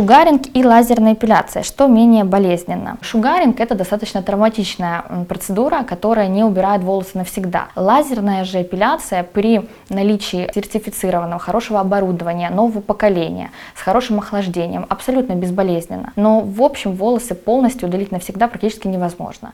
Шугаринг и лазерная эпиляция. Что менее болезненно? Шугаринг – это достаточно травматичная процедура, которая не убирает волосы навсегда. Лазерная же эпиляция при наличии сертифицированного, хорошего оборудования, нового поколения, с хорошим охлаждением, абсолютно безболезненно. Но в общем волосы полностью удалить навсегда практически невозможно.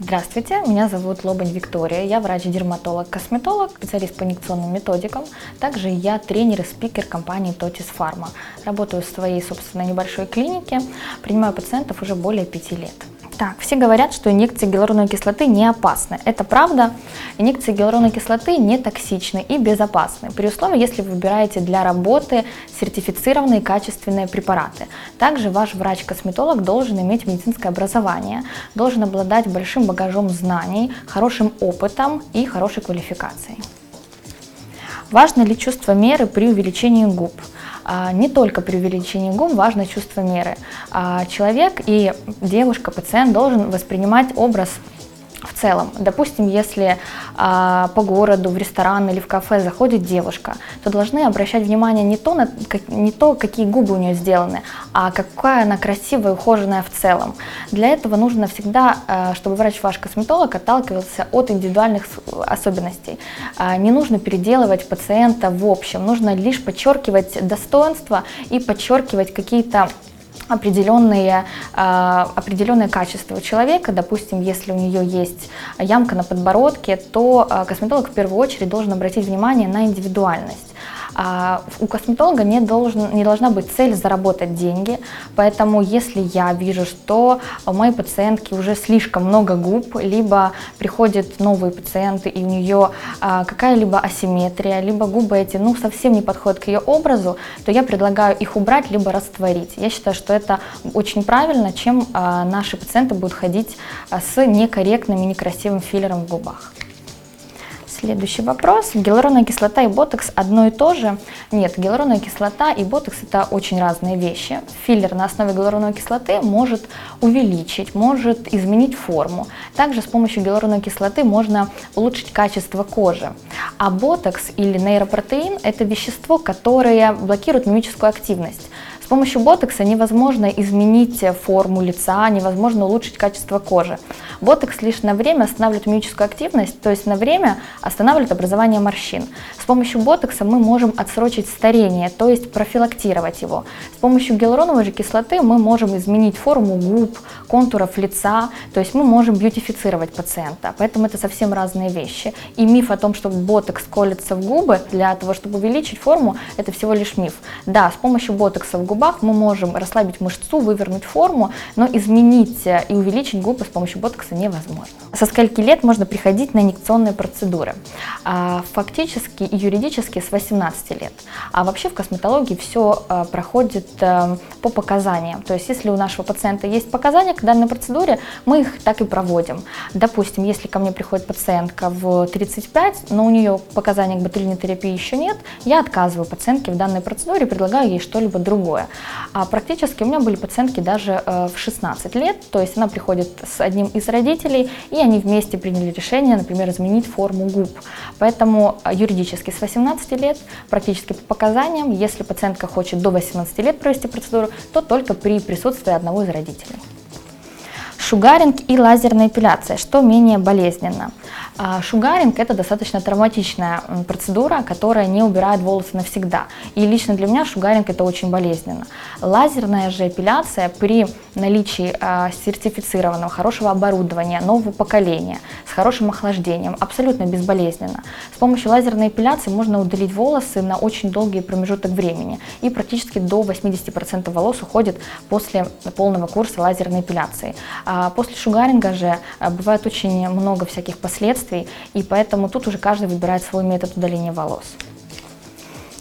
Здравствуйте, меня зовут Лобань Виктория, я врач-дерматолог-косметолог, специалист по инъекционным методикам. Также я тренер и спикер компании Totis Pharma. Работаю в своей собственной небольшой клинике, принимаю пациентов уже более пяти лет. Так, все говорят, что инъекции гиалуроновой кислоты не опасны. Это правда. Инъекции гиалуроновой кислоты не токсичны и безопасны, при условии, если вы выбираете для работы сертифицированные качественные препараты. Также ваш врач-косметолог должен иметь медицинское образование, должен обладать большим багажом знаний, хорошим опытом и хорошей квалификацией. Важно ли чувство меры при увеличении губ? А, не только при увеличении губ важно чувство меры. А, человек и девушка, пациент должен воспринимать образ в целом. Допустим, если а, по городу, в ресторан или в кафе заходит девушка, то должны обращать внимание не то, на, как, не то, какие губы у нее сделаны, а какая она красивая, ухоженная в целом. Для этого нужно всегда, а, чтобы врач ваш косметолог отталкивался от индивидуальных особенностей. А, не нужно переделывать пациента в общем, нужно лишь подчеркивать достоинства и подчеркивать какие-то определенные, э, определенные качества у человека. Допустим, если у нее есть ямка на подбородке, то э, косметолог в первую очередь должен обратить внимание на индивидуальность. А у косметолога не, должен, не должна быть цель заработать деньги, поэтому если я вижу, что у моей пациентки уже слишком много губ, либо приходят новые пациенты и у нее а, какая-либо асимметрия, либо губы эти ну, совсем не подходят к ее образу, то я предлагаю их убрать, либо растворить. Я считаю, что это очень правильно, чем а, наши пациенты будут ходить с некорректным и некрасивым филлером в губах. Следующий вопрос. Гиалуроновая кислота и ботокс одно и то же? Нет, гиалуроновая кислота и ботокс это очень разные вещи. Филлер на основе гиалуроновой кислоты может увеличить, может изменить форму. Также с помощью гиалуроновой кислоты можно улучшить качество кожи. А ботокс или нейропротеин это вещество, которое блокирует мимическую активность. С помощью ботокса невозможно изменить форму лица, невозможно улучшить качество кожи. Ботокс лишь на время останавливает мимическую активность, то есть на время останавливает образование морщин. С помощью ботокса мы можем отсрочить старение, то есть профилактировать его. С помощью гиалуроновой же кислоты мы можем изменить форму губ, контуров лица, то есть мы можем бьютифицировать пациента. Поэтому это совсем разные вещи. И миф о том, что ботокс колется в губы для того, чтобы увеличить форму, это всего лишь миф. Да, с помощью ботокса в губах мы можем расслабить мышцу, вывернуть форму, но изменить э, и увеличить губы с помощью ботокса невозможно. Со скольки лет можно приходить на инъекционные процедуры? А, фактически и юридически с 18 лет. А вообще в косметологии все э, проходит э, по показаниям. То есть если у нашего пациента есть показания к данной процедуре, мы их так и проводим. Допустим, если ко мне приходит пациентка в 35, но у нее показаний к ботулиной еще нет, я отказываю пациентке в данной процедуре, предлагаю ей что-либо другое. А практически у меня были пациентки даже э, в 16 лет, то есть она приходит с одним из родителей, и они вместе приняли решение, например, изменить форму губ. Поэтому э, юридически с 18 лет, практически по показаниям, если пациентка хочет до 18 лет провести процедуру, то только при присутствии одного из родителей. Шугаринг и лазерная эпиляция, что менее болезненно. А, шугаринг – это достаточно травматичная процедура, которая не убирает волосы навсегда. И лично для меня шугаринг – это очень болезненно. Лазерная же эпиляция при наличии а, сертифицированного, хорошего оборудования, нового поколения, с хорошим охлаждением, абсолютно безболезненно. С помощью лазерной эпиляции можно удалить волосы на очень долгий промежуток времени. И практически до 80% волос уходит после полного курса лазерной эпиляции. А после шугаринга же бывает очень много всяких последствий, последствий, и поэтому тут уже каждый выбирает свой метод удаления волос.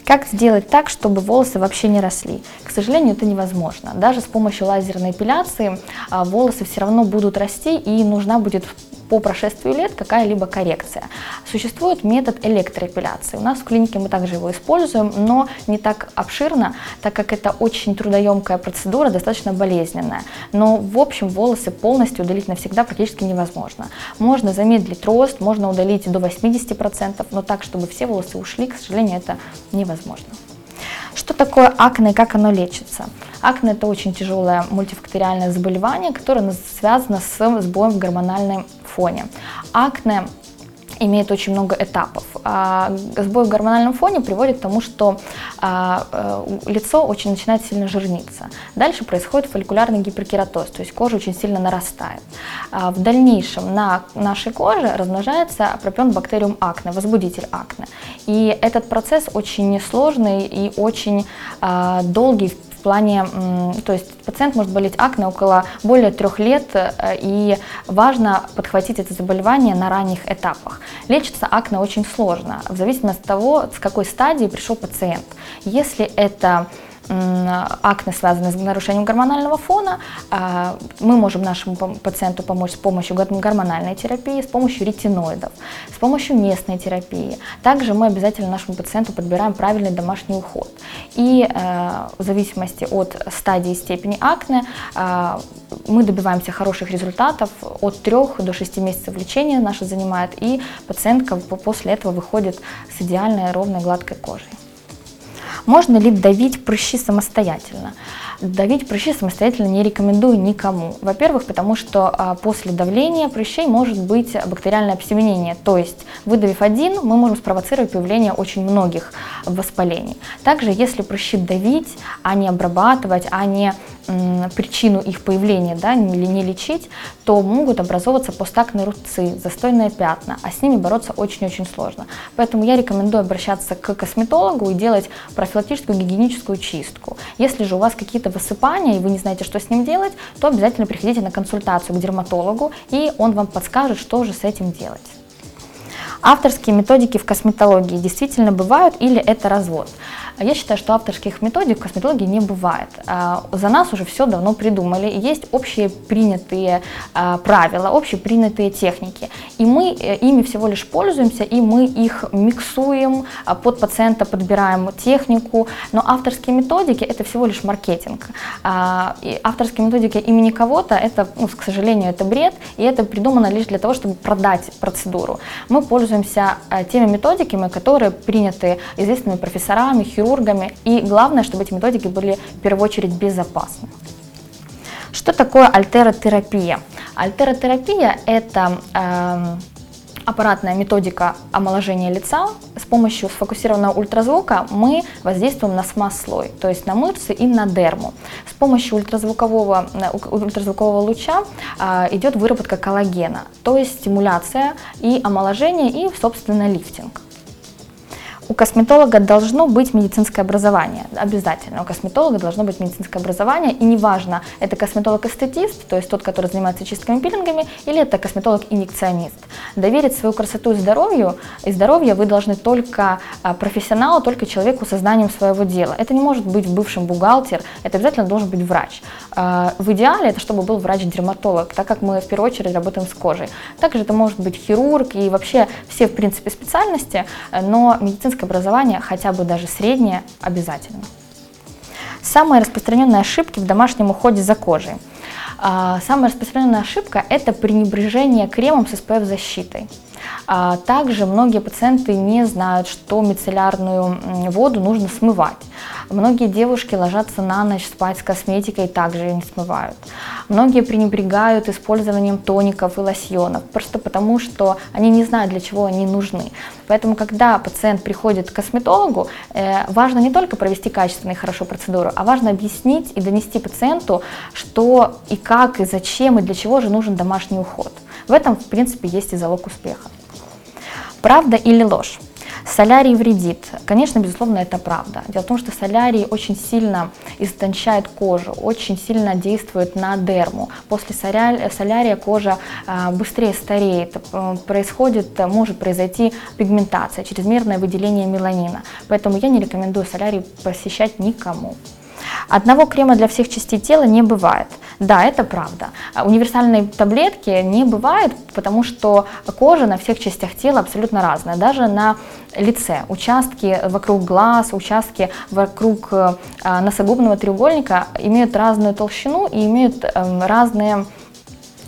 Как сделать так, чтобы волосы вообще не росли? К сожалению, это невозможно. Даже с помощью лазерной эпиляции а, волосы все равно будут расти, и нужна будет по прошествию лет какая-либо коррекция. Существует метод электроэпиляции. У нас в клинике мы также его используем, но не так обширно, так как это очень трудоемкая процедура, достаточно болезненная. Но в общем волосы полностью удалить навсегда практически невозможно. Можно замедлить рост, можно удалить до 80%, но так, чтобы все волосы ушли, к сожалению, это невозможно. Что такое акне и как оно лечится? Акне – это очень тяжелое мультифакториальное заболевание, которое связано с сбоем в гормональном фоне. Акне имеет очень много этапов. А сбой в гормональном фоне приводит к тому, что а, э, лицо очень начинает сильно жирниться. Дальше происходит фолликулярный гиперкератоз, то есть кожа очень сильно нарастает. А в дальнейшем на нашей коже размножается пропион-бактериум акне, возбудитель акне. И этот процесс очень сложный и очень долгий плане, то есть пациент может болеть акне около более трех лет, э, и важно подхватить это заболевание на ранних этапах. Лечится акне очень сложно, в зависимости от того, с какой стадии пришел пациент. Если это акне, связанные с нарушением гормонального фона, а, мы можем нашему пациенту помочь с помощью гормональной терапии, с помощью ретиноидов, с помощью местной терапии. Также мы обязательно нашему пациенту подбираем правильный домашний уход. И э, в зависимости от стадии и степени акне э, мы добиваемся хороших результатов. От 3 до 6 месяцев лечения наше занимает, и пациентка после этого выходит с идеальной ровной гладкой кожей. Можно ли давить прыщи самостоятельно? Давить прыщи самостоятельно не рекомендую никому. Во-первых, потому что а, после давления прыщей может быть бактериальное обсеменение, то есть выдавив один, мы можем спровоцировать появление очень многих воспалений. Также, если прыщи давить, а не обрабатывать, а не причину их появления да, или не лечить, то могут образовываться постакные рубцы, застойные пятна, а с ними бороться очень-очень сложно. Поэтому я рекомендую обращаться к косметологу и делать профилактическую гигиеническую чистку. Если же у вас какие-то высыпания и вы не знаете, что с ним делать, то обязательно приходите на консультацию к дерматологу, и он вам подскажет, что же с этим делать. Авторские методики в косметологии действительно бывают или это развод? Я считаю, что авторских методик в косметологии не бывает. А, за нас уже все давно придумали, есть общие принятые а, правила, общепринятые техники. И мы э, ими всего лишь пользуемся, и мы их миксуем, а, под пациента подбираем технику. Но авторские методики – это всего лишь маркетинг. И авторские методики имени кого-то – это, ну, к сожалению, это бред, и это придумано лишь для того, чтобы продать процедуру. Мы пользуемся теми методиками, которые приняты известными профессорами, хирургами, хирургами. И главное, чтобы эти методики были в первую очередь безопасны. Что такое альтеротерапия? Альтеротерапия – это э, аппаратная методика омоложения лица. С помощью сфокусированного ультразвука мы воздействуем на смаз-слой, то есть на мышцы и на дерму. С помощью ультразвукового, ультразвукового луча э, идет выработка коллагена, то есть стимуляция и омоложение, и, собственно, лифтинг. У косметолога должно быть медицинское образование, обязательно. У косметолога должно быть медицинское образование, и неважно, это косметолог-эстетист, то есть тот, который занимается чистками пилингами, или это косметолог-инъекционист. Доверить свою красоту и здоровью, и здоровье вы должны только а, профессионалу, только человеку со знанием своего дела. Это не может быть бывшим бухгалтер, это обязательно должен быть врач. А, в идеале это чтобы был врач-дерматолог, так как мы в первую очередь работаем с кожей. Также это может быть хирург и вообще все, в принципе, специальности, но медицинское медицинское образование, хотя бы даже среднее, обязательно. Самые распространенные ошибки в домашнем уходе за кожей. А, самая распространенная ошибка – это пренебрежение кремом с SPF-защитой. А, также многие пациенты не знают, что мицеллярную воду нужно смывать. Многие девушки ложатся на ночь спать с косметикой и также ее не смывают. Многие пренебрегают использованием тоников и лосьонов, просто потому что они не знают, для чего они нужны. Поэтому, когда пациент приходит к косметологу, э, важно не только провести качественную и хорошо процедуру, а важно объяснить и донести пациенту, что и как, и зачем, и для чего же нужен домашний уход. В этом, в принципе, есть и залог успеха. Правда или ложь? Солярий вредит. Конечно, безусловно, это правда. Дело в том, что солярий очень сильно истончает кожу, очень сильно действует на дерму. После солярия кожа а, быстрее стареет, происходит, может произойти пигментация, чрезмерное выделение меланина. Поэтому я не рекомендую солярий посещать никому. Одного крема для всех частей тела не бывает. Да, это правда. Универсальной таблетки не бывает, потому что кожа на всех частях тела абсолютно разная. Даже на лице. Участки вокруг глаз, участки вокруг э, носогубного треугольника имеют разную толщину и имеют эм, разные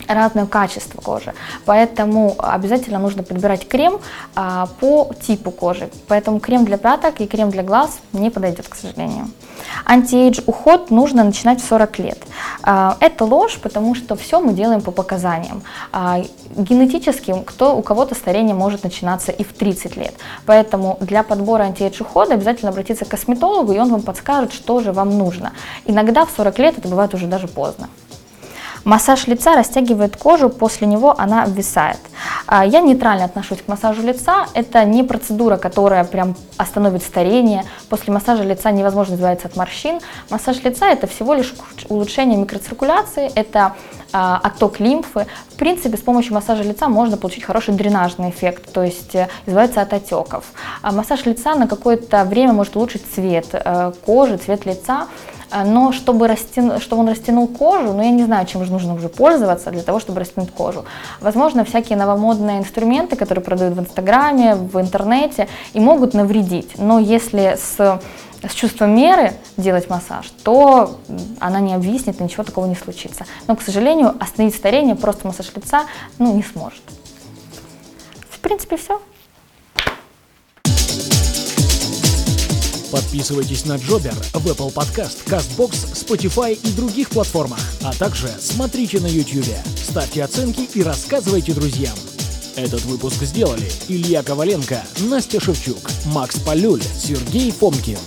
разное качество кожи. Поэтому обязательно нужно подбирать крем а, по типу кожи. Поэтому крем для пяток и крем для глаз не подойдет, к сожалению. Антиэйдж уход нужно начинать в 40 лет. А, это ложь, потому что все мы делаем по показаниям. А, генетически кто, у кого-то старение может начинаться и в 30 лет. Поэтому для подбора антиэйдж ухода обязательно обратиться к косметологу, и он вам подскажет, что же вам нужно. Иногда в 40 лет это бывает уже даже поздно. Массаж лица растягивает кожу, после него она обвисает. А, я нейтрально отношусь к массажу лица. Это не процедура, которая прям остановит старение. После массажа лица невозможно избавиться от морщин. Массаж лица это всего лишь улучшение микроциркуляции, это а, отток лимфы. В принципе, с помощью массажа лица можно получить хороший дренажный эффект, то есть э, избавиться от отеков. А массаж лица на какое-то время может улучшить цвет э, кожи, цвет лица. А, но чтобы, растяну, чтобы он растянул кожу, ну я не знаю, чем же нужно уже пользоваться для того, чтобы растянуть кожу. Возможно, всякие новомодные инструменты, которые продают в Инстаграме, в интернете, и могут навредить. Но если с с чувством меры делать массаж, то она не обвиснет, и ничего такого не случится. Но, к сожалению, остановить старение просто массаж лица ну, не сможет. В принципе, все. Подписывайтесь на Джобер в Apple Podcast, CastBox, Spotify и других платформах. А также смотрите на YouTube, ставьте оценки и рассказывайте друзьям. Этот выпуск сделали Илья Коваленко, Настя Шевчук, Макс Полюль, Сергей Фомкин.